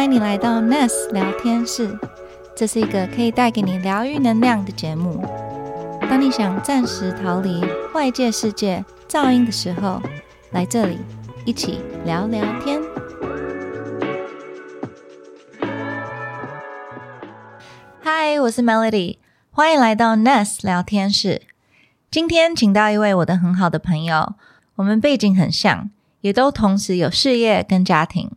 欢迎你来到 Ness 聊天室，这是一个可以带给你疗愈能量的节目。当你想暂时逃离外界世界噪音的时候，来这里一起聊聊天。嗨，我是 Melody，欢迎来到 Ness 聊天室。今天请到一位我的很好的朋友，我们背景很像，也都同时有事业跟家庭。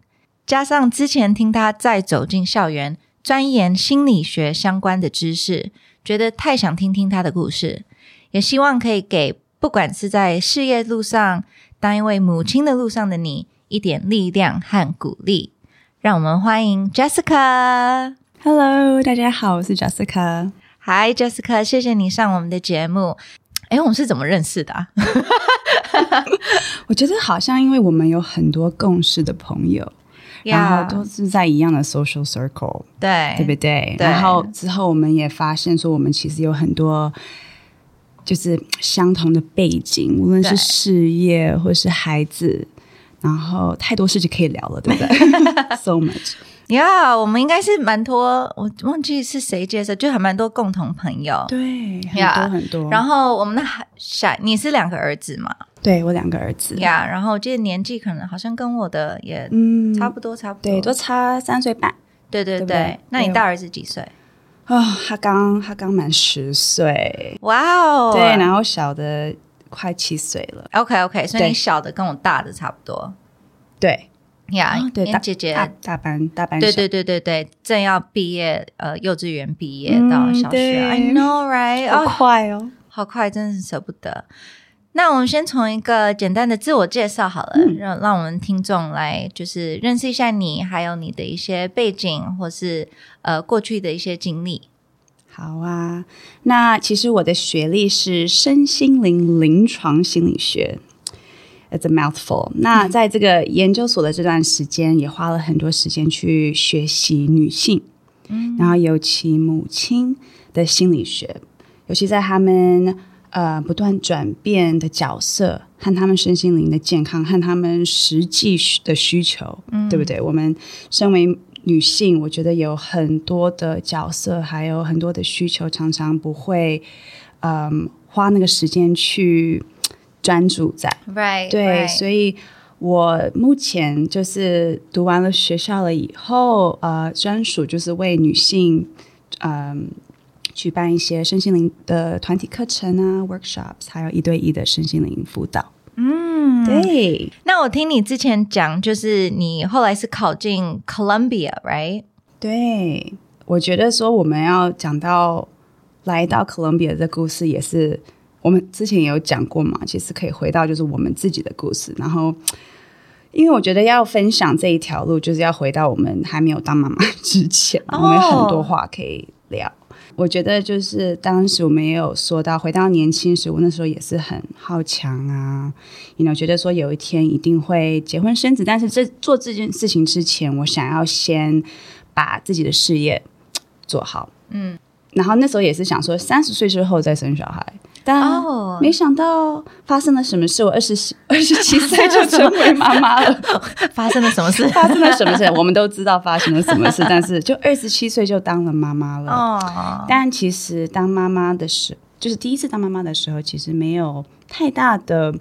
加上之前听他再走进校园钻研心理学相关的知识，觉得太想听听他的故事，也希望可以给不管是在事业路上当一位母亲的路上的你一点力量和鼓励。让我们欢迎 Jessica。Hello，大家好，我是 Jessica。Hi Jessica，谢谢你上我们的节目。哎，我们是怎么认识的、啊？我觉得好像因为我们有很多共事的朋友然后都是在一样的 social circle，对对不对？对然后之后我们也发现说，我们其实有很多就是相同的背景，无论是事业或是孩子，然后太多事情可以聊了，对不对？So much。呀我们应该是蛮多，我忘记是谁介绍，就还蛮多共同朋友。对，很多很多。然后我们的孩小，你是两个儿子嘛？对我两个儿子，呀然后我记得年纪可能好像跟我的也嗯，差不多，差不多。对，都差三岁半。对对对对对对那你大儿子几岁？哦，他刚他刚满十岁，哇哦！对，然后小的快七岁了，OK OK，所以你小的跟我大的差不多。对，呀哦对，大姐姐大大班大班小对对对对对，正要毕业，呃，幼稚园毕业嗯到小学、i know right？好哦，快哦。好快，真是舍不得。那我们先从一个简单的自我介绍好了，嗯让让我们听众来就是认识一下你，还有你的一些背景，或是呃过去的一些经历。好啊，那其实我的学历是身心灵临床心理学，It's a mouthful。那在这个研究所的这段时间，也花了很多时间去学习女性，嗯，然后尤其母亲的心理学，尤其在他们呃不断转变的角色和他们身心灵的健康和他们实际需的需求，嗯，对不对？我们身为女性，我觉得有很多的角色，还有很多的需求，常常不会嗯花那个时间去专注在。Right，对，所以我目前就是读完了学校了以后，呃，专属就是为女性，嗯、举办一些身心灵的团体课程啊，workshops，还有一对一的身心灵辅导。嗯，对，那我听你之前讲，就是你后来是考进 Columbia，right？对，我觉得说我们要讲到来到 Columbia 的故事，也是我们之前也有讲过嘛。其实可以回到就是我们自己的故事，然后因为我觉得要分享这一条路，就是要回到我们还没有当妈妈之前，哦我们有很多话可以聊。我觉得就是当时我们也有说到，回到年轻时，我那时候也是很好强啊，你 know 觉得说有一天一定会结婚生子，但是这做这件事情之前，我想要先把自己的事业做好，嗯，然后那时候也是想说三十岁之后再生小孩，但哦没想到发生了什么事，我二十 二十七岁就成为妈妈了。发生了什么事？发生了什么事？我们都知道发生了什么事，但是就二十七岁就当了妈妈了。哦，但其实当妈妈的时，就是第一次当妈妈的时候，其实没有太大的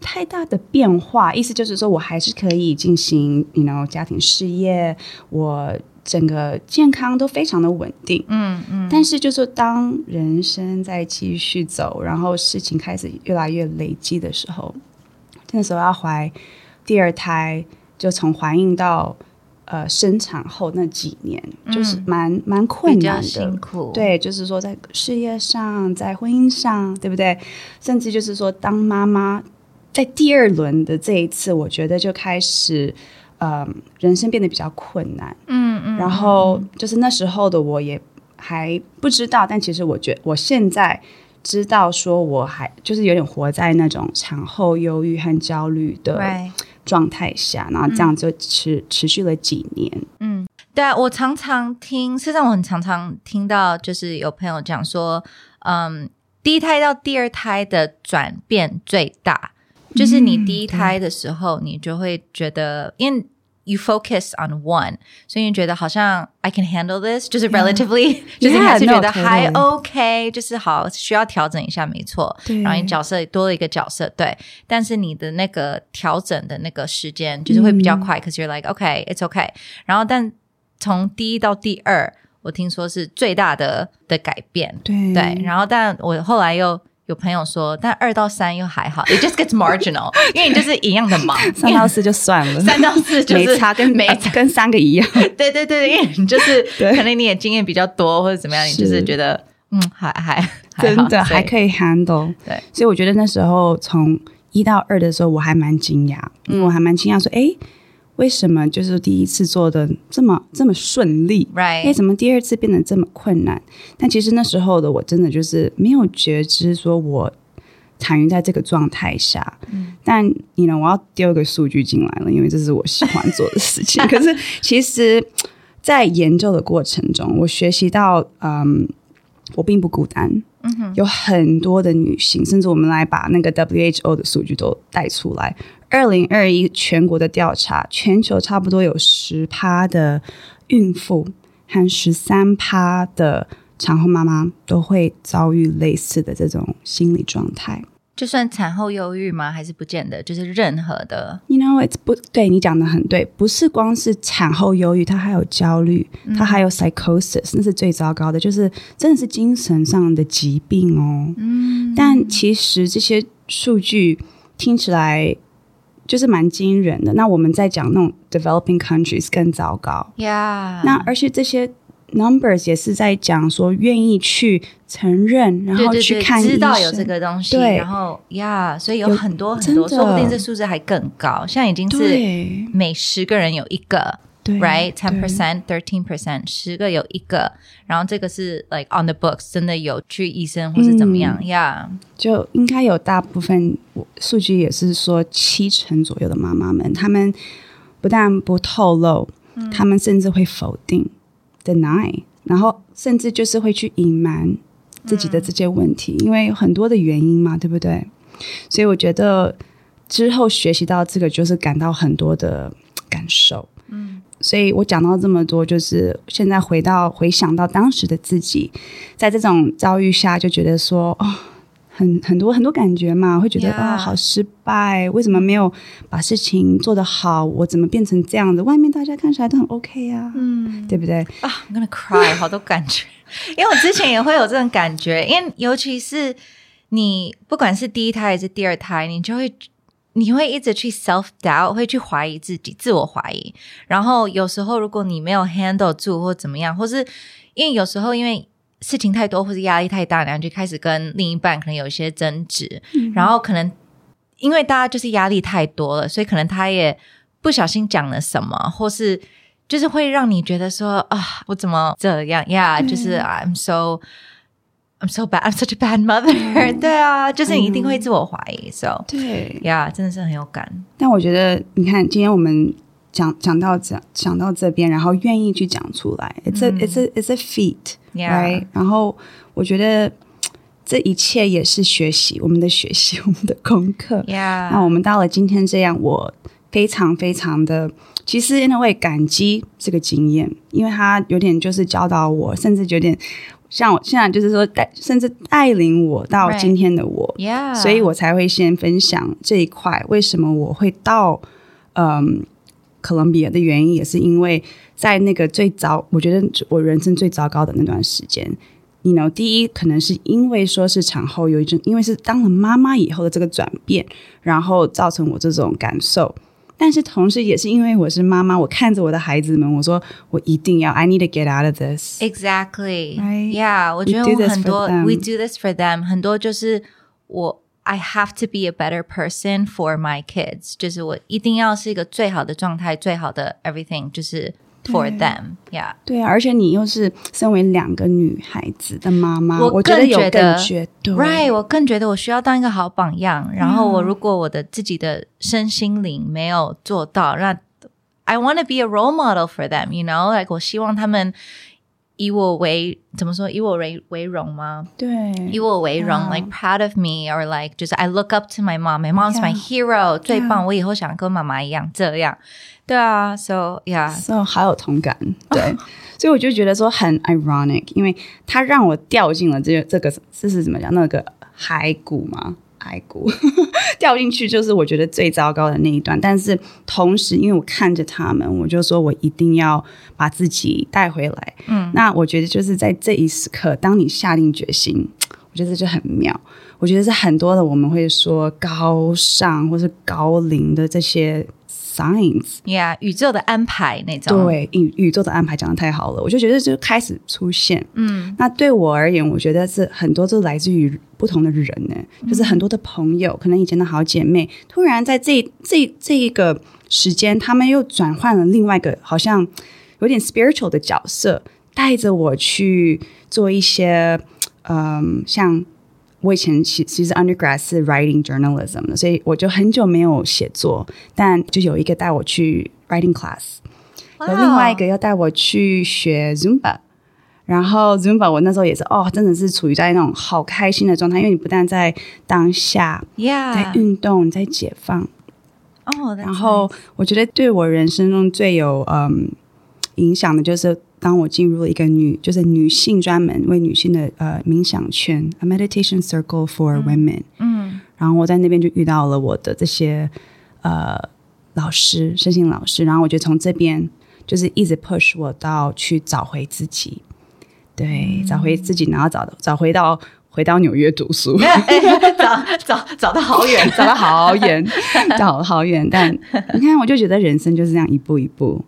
太大的变化。意思就是说我还是可以进行，you know，家庭事业，我整个健康都非常的稳定。嗯嗯，但是就是当人生在继续走，然后事情开始越来越累积的时候，那时候要怀第二胎，就从怀孕到呃生产后那几年，就是蛮蛮困难的，辛苦，，对，就是说在事业上，在婚姻上，对不对？甚至就是说当妈妈，在第二轮的这一次，我觉得就开始，呃，人生变得比较困难。嗯嗯，然后就是那时候的我也还不知道，但其实我觉我现在知道，说我还就是有点活在那种产后忧郁和焦虑的，状态下，然后这样就持、持续了几年。嗯，对啊，我常常听，事实上我很常常听到，就是有朋友讲说，嗯，第一胎到第二胎的转变最大，就是你第一胎的时候，你就会觉得，因为 you focus on one，所以你觉得好像 I can handle this，就是 relatively，就是你还是觉得还. OK，就是好需要调整一下，没错。然后你角色多了一个角色，对，但是你的那个调整的那个时间就是会比较快、c a u s e you're like OK，it's OK。然后但从第一到第二，我听说是最大的的改变，对对。然后但我后来又。有朋友说，但二到三又还好，it just gets marginal，因为你就是一样的忙，三到四就算了，三到四就是没差，跟没差。跟三个一样。对对对，因为你就是可能你也经验比较多或者怎么样，你就是是觉得嗯还还还真的还可以 handle。对，所以我觉得那时候从一到二的时候，我还蛮惊讶，嗯我还蛮惊讶说，哎，为什么就是第一次做的这么这么顺利？哎，right 怎么第二次变得这么困难？但其实那时候的我真的就是没有觉知，说我躺于在这个状态下。但你呢，我要丢一个数据进来了，因为这是我喜欢做的事情。可是其实，在研究的过程中，我学习到，嗯，我并不孤单。有很多的女性，甚至我们来把那个 WHO 的数据都带出来。二零二一全国的调查，全球差不多有十趴的孕妇和十三趴的产后妈妈都会遭遇类似的这种心理状态。就算产后忧郁吗？还是不见得？就是任何的 You know, it's 不对，你讲的很对，不是光是产后忧郁，它还有焦虑，它还有 psychosis，那是最糟糕的，就是真的是精神上的疾病哦。嗯，但其实这些数据听起来就是蛮惊人的。那我们在讲那种 developing countries 更糟糕。，Yeah。那而且这些 numbers 也是在讲说愿意去承认，然后对对对，去看知道有这个东西，对然后呀所以有有很多很多，说不定这数字还更高。现在已经是每十个人有一个对，right？ten percent, thirteen percent，十个有一个。然后这个是 like on the books，真的有去医生或是怎么样呀？就应该有大部分我数据也是说七成左右的妈妈们，他们不但不透露，她们甚至会否定 deny，然后甚至就是会去隐瞒自己的这些问题，因为有很多的原因嘛，对不对？所以我觉得之后学习到这个，就是感到很多的感受。嗯，所以我讲到这么多，就是现在回到回想到当时的自己，在这种遭遇下，就觉得说，哦，很 很多很多感觉嘛，会觉得啊、好失败，为什么没有把事情做得好？我怎么变成这样子？外面大家看起来都很 OK 啊，嗯，对不对？啊、i m gonna cry，好多感觉，因为我之前也会有这种感觉，因为尤其是你不管是第一胎还是第二胎，你就会你会一直去 self doubt，会去怀疑自己，自我怀疑。然后有时候如果你没有 handle 住或怎么样，或是因为有时候因为事情太多或是压力太大，然后就开始跟另一半可能有一些争执，然后可能因为大家就是压力太多了，所以可能他也不小心讲了什么，或是就是会让你觉得说啊，我怎么这样？呀就是 I'm so I'm so bad, I'm such a bad mother、对啊，就是你一定会自我怀疑、so 对，呀真的是很有感。但我觉得，你看，今天我们讲讲到讲讲到这边，然后愿意去讲出来，it's a、it's a it's a feat，Yeah right？然后我觉得这一切也是学习，我们的学习，我们的功课。呀那我们到了今天这样，我非常非常的，其实 a way 感激这个经验，因为他有点就是教导我，甚至有点像我现在就是说带，甚至带领我到今天的我。呀所以我才会先分享这一块。为什么我会到嗯哥伦比亚的原因，也是因为在那个最糟，我觉得我人生最糟糕的那段时间。你 know，第一可能是因为说是产后忧郁症，因为是当了妈妈以后的这个转变，然后造成我这种感受。但是同时也是因为我是妈妈，我看着我的孩子们，我说我一定要，I need to get out of this。 Exactly. Right? Yeah，我 We 觉得 do 我 this 很 for 多 them. we do this for them，很多就是我 I have to be a better person for my kids，就是我一定要是一个最好的状态，最好的 everything，就是 for them。Yeah，对啊，而且你又是身为两个女孩子的妈妈，我我觉得有更觉得更觉对 Right，我更觉得我需要当一个好榜样。然后我如果我的自己的身心灵没有做到，那 I want to be a role model for them. You know, like 我希望他们以我为怎么说？以我为为荣吗？对，以我为荣 Yeah.，like proud of me or like 就是 I look up to my mom. My mom's my Yeah. hero，最.棒。我以后想跟妈妈一样这样。对啊，so yeah，so 好有同感，对，所以我就觉得说很 ironic，因为他让我掉进了这这个这是怎么讲那个骸骨嘛，骸骨。掉进去就是我觉得最糟糕的那一段，但是同时因为我看着他们，我就说我一定要把自己带回来，嗯，那我觉得就是在这一时刻，当你下定决心，我觉得这就很妙。我觉得是很多的我们会说高尚或是高龄的这些 signs，yeah，宇宙的安排那种。对，宇宇宙的安排讲的太好了，我就觉得就开始出现。嗯，那对我而言，我觉得是很多都来自于不同的人呢，就是很多的朋友，可能以前的好姐妹，突然在这这这一个时间，他们又转换了另外一个好像有点 spiritual 的角色，带着我去做一些，嗯，像。我以前其其实 undergrad 是 writing journalism 的，所以我就很久没有写作，但就有一个带我去 writing class，哇有另外一个要带我去学 Zumba，然后 Zumba 我那时候也是哦，真的是处于在那种好开心的状态，因为你不但在当下在，yeah，运动，在解放，哦，然后我觉得对我人生中最有嗯影响的就是。当我进入了一个女，就是女性专门为女性的呃冥想圈，a meditation circle for women，嗯。然后我在那边就遇到了我的这些呃老师，身心老师，然后我就从这边就是一直 push 我到去找回自己，对，找回自己，然后找找回到回到纽约读书，找找找到好远，找到好远，找好远，但你看，我就觉得人生就是这样一步一步。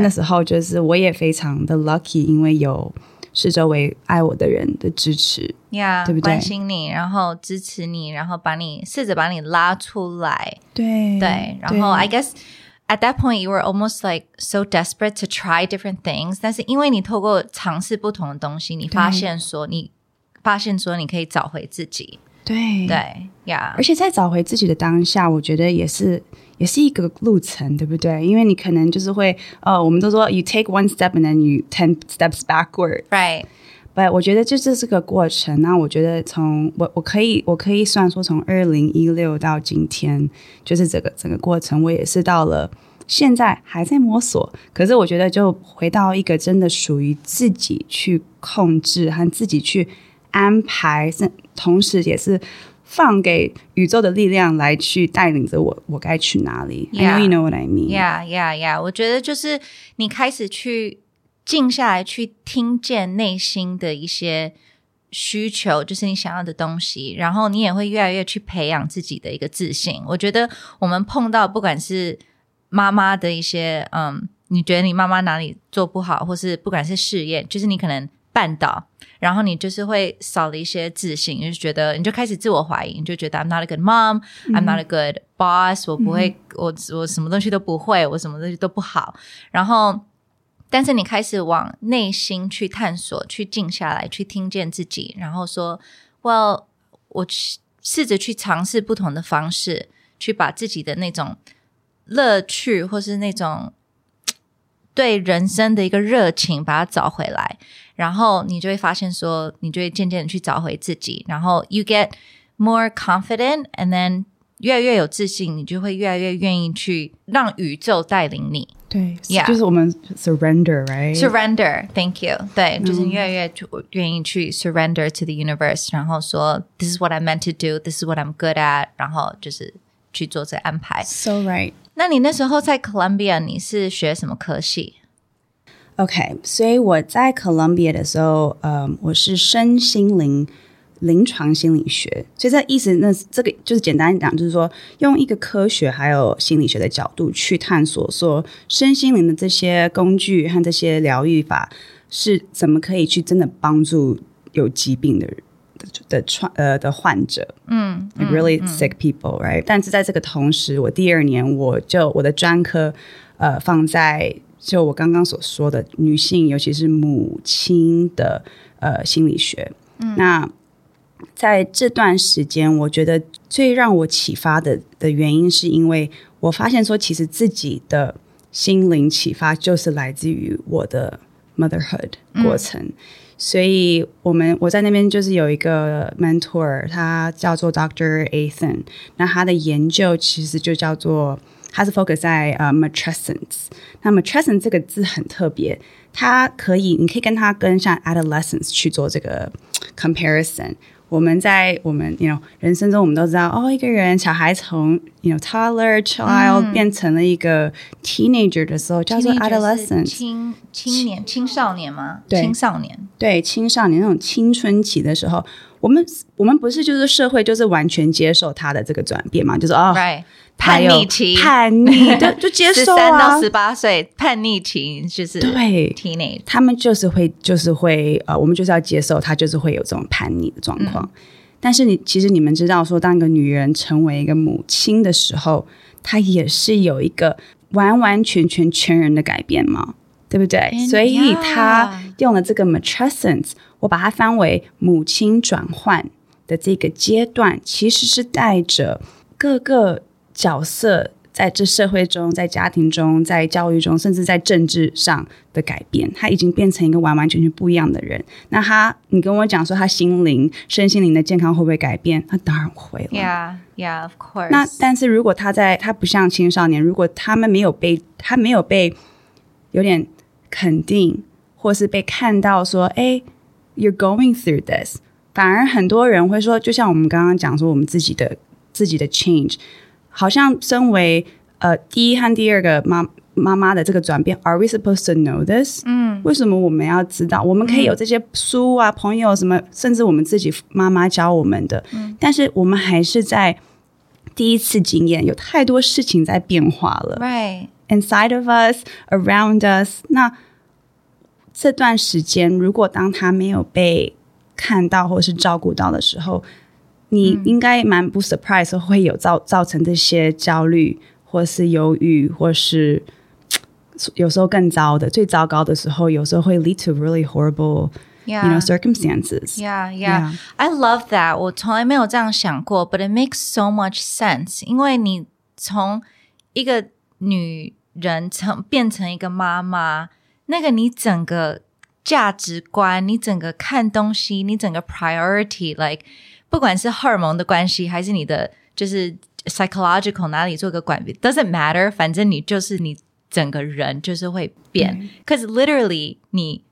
那时候就是我也非常的 lucky，因为有是周围爱我的人的支持，yeah，对不对？关心你，然后支持你，然后把你试着把你拉出来，对对，然后 I guess at that point you were almost like so desperate to try different things，但是因为你透过尝试不同的东西，你发现说你发现说你可以找回自己，对对呀而且在找回自己的当下，我觉得也是也是一个路程，对不对？因为你可能就是会，呃，我们都说 you take one step and then you ten steps backward。，right，But 我觉得就这是个过程。那我觉得从我我可以我可以算说从二零一六到今天，就是这个整个过程，我也是到了现在还在摸索。可是我觉得就回到一个真的属于自己去控制和自己去安排，是同时也是放给宇宙的力量来去带领着我，我该去哪里。You know what I mean. Yeah, yeah, yeah。我觉得就是你开始去静下来，去听见内心的一些需求，就是你想要的东西，然后你也会越来越去培养自己的一个自信。我觉得我们碰到不管是妈妈的一些，嗯，你觉得你妈妈哪里做不好，或是不管是事业，就是你可能绊倒。然后你就是会少了一些自信，就是觉得你就开始自我怀疑，你就觉得 I'm not a good mom, I'm not a good boss，、我不会，我我什么东西都不会，我什么东西都不好。然后，但是你开始往内心去探索，去静下来，去听见自己，然后说，Well，我去试着去尝试不同的方式，去把自己的那种乐趣，或是那种对人生的一个热情，把它找回来。然后你就会发现说，你就会渐渐的去找回自己，然后 you get more confident，and then 越来越有自信，你就会越来越愿意去让宇宙带领你。对 Yeah 就是我们 surrender，right？ Surrender，thank you。对，就是你越来越就愿意去 surrender to the universe，然后说 This is what I'm meant to do，This is what I'm good at，然后就是去做这安排。 So right. 那你那时候在 Columbia，你是学什么科系？ OK，所以我在 Columbia 的时候，嗯，我是身心灵临床心理学，所以这意思那这个就是简单讲，就是说用一个科学还有心理学的角度去探索，说身心灵的这些工具和这些疗愈法是怎么可以去真的帮助有疾病的人。的创呃的患者，嗯，like really sick people, right？、但是在这个同时，我第二年我就我的专科呃放在就我刚刚所说的女性，尤其是母亲的呃心理学。嗯，那在这段时间，我觉得最让我启发的的原因，是因为我发现说，其实自己的心灵启发就是来自于我的 motherhood 过程。所以我们我在那边就是有一个 mentor，他叫做 Dr. Ethan，那他的研究其实就叫做，他是 focus 在呃 matrescence。那 matrescence 这个字很特别，它可以你可以跟它跟像 adolescence 去做这个 comparison。我们在我们 you know 人生中，我们都知道哦，一个人小孩从 you know toddler child 变成了一个 teenager 的时候，叫做 adolescence 青青年青少年吗？对青少年。对青少年那种青春期的时候，我们我们不是就是社会就是完全接受他的这个转变嘛，就是哦叛逆期，叛逆就 就接受啊三到十，八岁叛逆期就是对 teenage。他们就是会就是会呃，我们就是要接受他就是会有这种叛逆的状况。但是你其实你们知道说，当一个女人成为一个母亲的时候，她也是有一个完完全全全人的改变嘛，对不对？所以她用了这个 matrescence，我把它翻为母亲转换的这个阶段，其实是带着各个角色在这社会中、在家庭中、在教育中，甚至在政治上的改变。他已经变成一个完完全全不一样的人。那他，你跟我讲说他心灵、身心灵的健康会不会改变？他当然会了。Yeah, yeah, of course. 那但是如果他在他不像青少年，如果他们没有被他没有被有点肯定，或是被看到说，哎，you're going through this，反而很多人会说，就像我们刚刚讲说，我们自己的自己的 change，好像身为呃第一和第二个妈妈妈的这个转变，Are we supposed to know this？嗯，为什么我们要知道？我们可以有这些书啊、朋友什么，甚至我们自己妈妈教我们的，但是我们还是在第一次经验，有太多事情在变化了。right. inside of us, around us。那这段时间，如果当他没有被看到或是照顾到的时候，你应该蛮不 surprise 会有造造成这些焦虑，或是忧郁，或是有时候更糟的，最糟糕的时候，有时候会 lead to really horrible, Yeah. you know, circumstances. Yeah, yeah, I love that. 我从来没有这样想过，but it makes so much sense. 因为你从一个女人成变成一个妈妈，那个你整个价值观，你整个看东西，你整个 priority，like 不管是荷尔蒙的关系，还是你的就是 psychological 哪里做个转变，doesn't matter，反正你就是你整个人就是会变。Cause literally 你。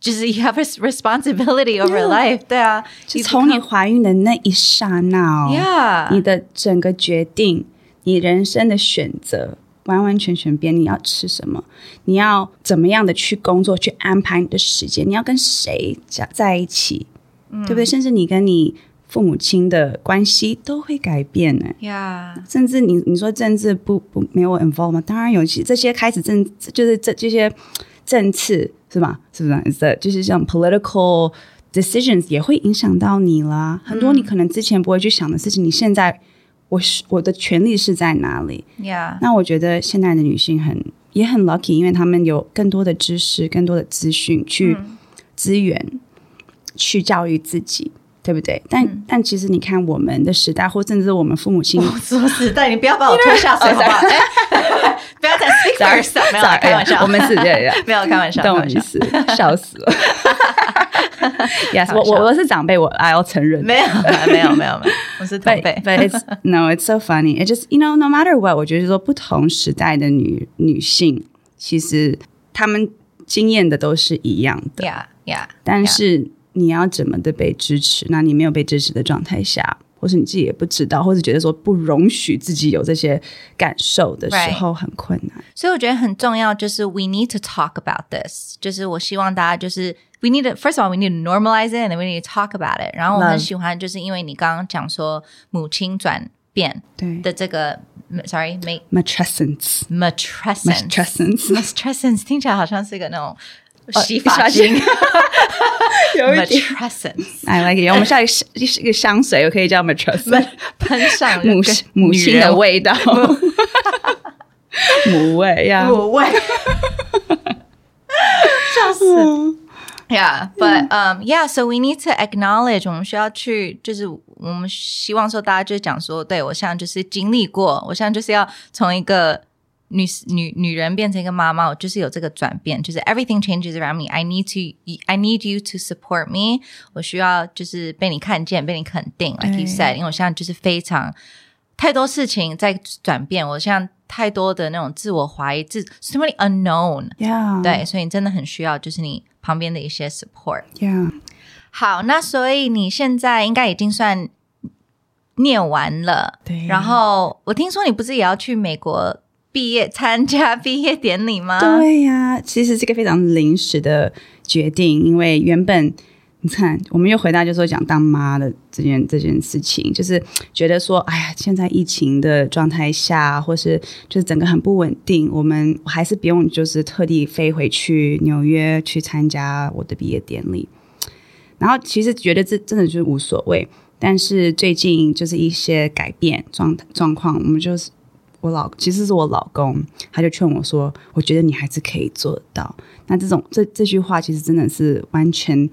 就是 you have a responsibility over life，对啊，就从你怀孕的那一刹那哦 Yeah 你的整个决定，你人生的选择，完完全全变。你要吃什么？你要怎么样的去工作，去安排你的时间？你要跟谁在在一起，对不对？甚至你跟你父母亲的关系都会改变呢。Yeah，甚至你你说政治不不没有 involve 吗？当然有，其这些开始政就是这这些政次是吧？是不是？这就是像 political decisions 也会影响到你啦。很多你可能之前不会去想的事情，你现在我是我的权利是在哪里那我觉得现在的女性很也很 lucky，因为她们有更多的知识、更多的资讯去资源、去教育自己。对不对？但、但其实你看，我们的时代，或甚至我们父母亲什么时代，你不要把我推下水 好不好？哎 不要再 speak for yourself，没有啦 Sorry，开玩笑，我们是对对，没有开玩笑，懂我意思，笑死了。yes，我我我是长辈，我还要承认。没有没有没有没有，我是同 But 辈 but it's no, it's so funny. It just you know, no matter what，我觉得说不同时代的女女性，其实她们经验的都是一样的，，Yeah Yeah，但是你要怎么的被支持？那你没有被支持的状态下，或是你自己也不知道，或是觉得说不容许自己有这些感受的时候，很困难。所以我觉得很重要，就是 we need to talk about this。就是我希望大家就是 we need to first of all we need to normalize it and we need to talk about it。然后我很喜欢，就是因为你刚刚讲说母亲转变对的这个，sorry，make matrescence。matrescence matrescence matrescence 听起来好像是一个那种洗洗发发精。精 有一点。I like it。我们下一个是一个香水，我可以叫 matrescence，喷上母跟母亲的味道，母。味呀。母味，笑死。Yeah, but um, yeah, so we need to acknowledge. 我们需要去，就是我们希望说大家就讲说，对我现在就是经历过，我现在就是要从一个女女女人变成一个妈妈，我就是有这个转变，就是 everything changes around me. I need to, I need you to support me. 我需要就是被你看见，被你肯定，like you said，因为我现在就是非常太多事情在转变，我现在太多的那种自我怀疑，自 so many unknown，Yeah，对，所以你真的很需要就是你旁边的一些 support。，Yeah，好，那所以你现在应该已经算念完了，对然后我听说你不是也要去美国毕业参加毕业典礼吗？对呀、其实是个非常临时的决定，因为原本你看，我们又回到就说讲当妈的这件这件事情，就是觉得说，哎呀，现在疫情的状态下，或是就是整个很不稳定，我们还是不用就是特地飞回去纽约去参加我的毕业典礼。然后其实觉得这真的就是无所谓，但是最近就是一些改变状状况，我们就是我老其实是我老公，他就劝我说，我觉得你还是可以做得到。那这种这这句话其实真的是完全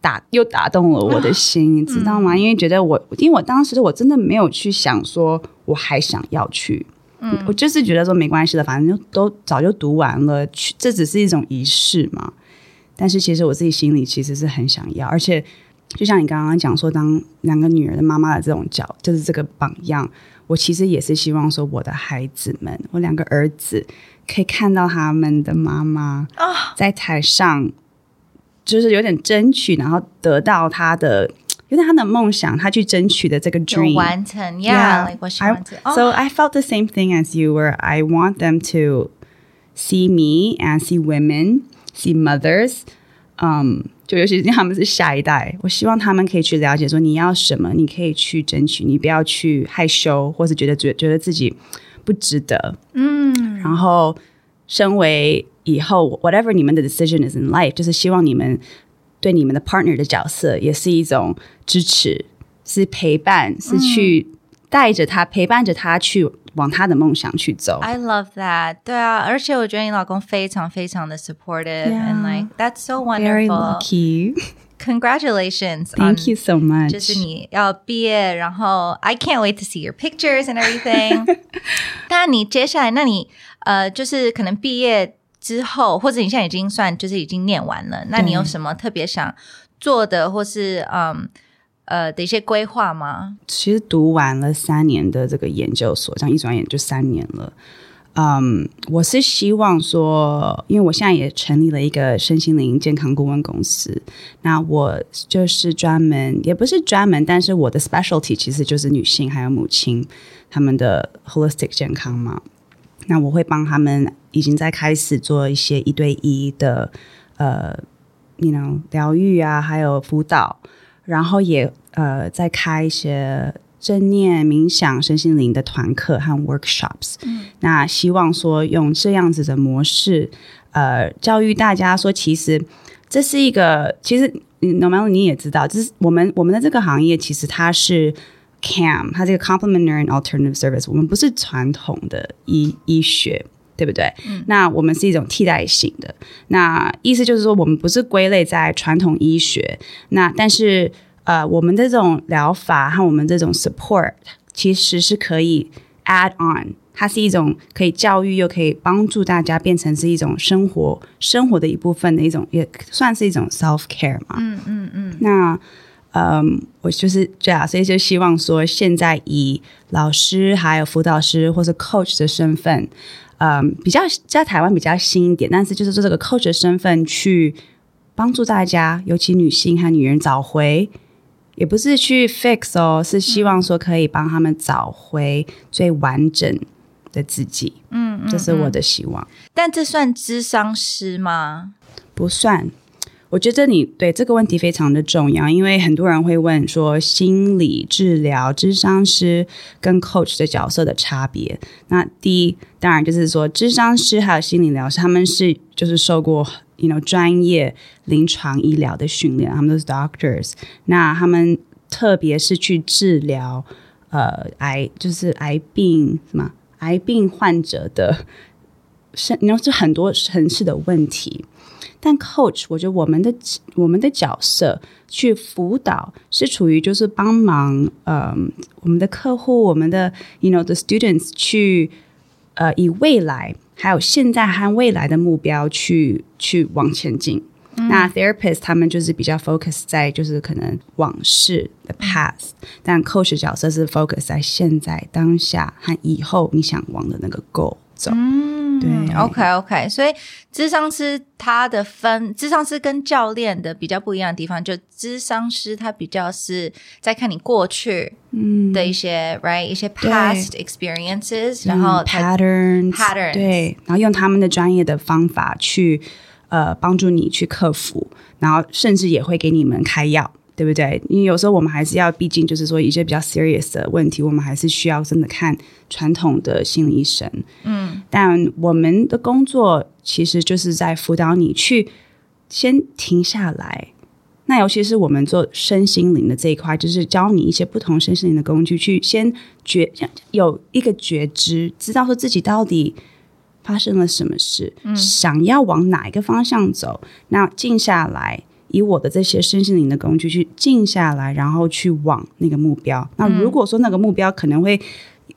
打又打动了我的心，你知道吗？因为觉得我因为我当时我真的没有去想说我还想要去。嗯，我就是觉得说没关系的，反正就都早就读完了，去这只是一种仪式嘛。但是其实我自己心里其实是很想要，而且就像你刚刚讲说，当两个女儿的妈妈的这种角，就是这个榜样，我其实也是希望说，我的孩子们，我两个儿子可以看到他们的妈妈啊在台上，就是有点争取，然后得到他的。有点他的梦想，他去争取的这个有 dream，完成哦 so I felt the same thing as you, where I want them to see me and see women, see mothers. 嗯，就尤其是他们是下一代，我希望他们可以去了解说你要什么，你可以去争取，你不要去害羞，或是觉得觉觉得自己不值得。嗯，然后，身为以后 whatever 你们的 decision is in life，就是希望你们对你们的 partner 的角色也是一种支持，是陪伴，是去带着他，陪伴着他去往他的梦想去走。I love that，对啊，而且我觉得你老公非常非常的 supportive and like that's so wonderful. lucky. Congratulations Thank you so much. 就是你要毕业，然后 I can't wait to see your pictures and everything。那你接下来，那你呃，就是可能毕业之后，或者你现在已经算就是已经念完了，那你有什么特别想做的，或是嗯呃的一些规划吗？其实读完了三年的这个研究所，这样一转眼就三年了。嗯，我是希望说，因为我现在也成立了一个身心灵健康顾问公司，那我就是专门，也不是专门，但是我的 specialty 其实就是女性还有母亲他们的 holistic 健康嘛。那我会帮他们已经在开始做一些一对一的呃，you know 疗愈啊，还有辅导，然后也呃在开一些正念冥想、身心灵的团课和 workshops。嗯那希望说用这样子的模式，呃，教育大家说，其实这是一个，其实 n o m a l 你也知道，就是我们我们的这个行业其实它是 CAM，它这个 Complementary and Alternative Service，我们不是传统的医医学。对不对？那我们是一种替代性的。那意思就是说，我们不是归类在传统医学。那但是呃，我们的这种疗法和我们这种 support 其实是可以 add on，它是一种可以教育又可以帮助大家变成是一种生活生活的一部分的一种，也算是一种 self care 嘛。嗯嗯嗯，那嗯，我就是对啊，所以就希望说，现在以老师还有辅导师或是 coach 的身份，嗯，比较在台湾比较新一点，但是就是做这个 coach 的身份去帮助大家，尤其女性和女人找回，也不是去 fix 哦，是希望说可以帮他们找回最完整的自己。嗯，嗯这是我的希望。但这算智商师吗？不算。我觉得你对这个问题非常的重要，因为很多人会问说，心理治疗、智商师跟 coach 的角色的差别。那第一，当然就是说，智商师还有心理疗师，他们是就是受过 you know 专业临床医疗的训练，他们都是 doctors。那他们特别是去治疗呃癌，就是癌病什么癌病患者的是，你知道，是很多城市的问题。但 coach，我觉得我们的我们的角色去辅导是处于就是帮忙，嗯，我们的客户，我们的 you know the students 去呃以未来还有现在和未来的目标去去往前进。那 therapist 他们就是比较 focus 在就是可能往事的 past，但 coach 角色是 focus 在现在当下和以后你想往的那个 goal 走。嗯，对，OK OK，所以智商师他的分，智商师跟教练的比较不一样的地方，就智商师他比较是在看你过去嗯。的一些、right 一些 past experiences，然后嗯才 patterns patterns 对，然后用他们的专业的方法去呃帮助你去克服，然后甚至也会给你们开药。对不对？因为有时候我们还是要，毕竟就是说一些比较 serious 的问题，我们还是需要真的看传统的心理医生。嗯但我们的工作其实就是在辅导你去先停下来。那尤其是我们做身心灵的这一块，就是教你一些不同身心灵的工具，去先觉有一个觉知，知道说自己到底发生了什么事，想要往哪一个方向走。那静下来，以我的这些身心灵的工具去静下来，然后去往那个目标。那如果说那个目标可能会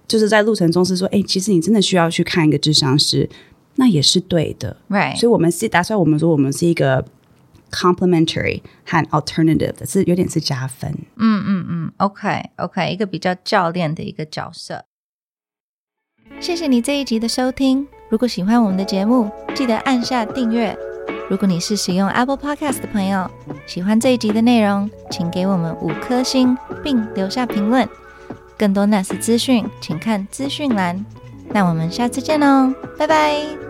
就是在路程中是说，哎，其实你真的需要去看一个智商师，那也是对的。，right，所以我们是打算我们说我们是一个 complementary 和 alternative，是有点是加分。嗯嗯嗯，OK OK，一个比较教练的一个角色。谢谢你这一集的收听。如果喜欢我们的节目，记得按下订阅。如果你是使用 Apple Podcast 的朋友，喜欢这一集的内容，请给我们五颗星，并留下评论。更多 NAS 资讯，请看资讯栏。那我们下次见喽，拜拜。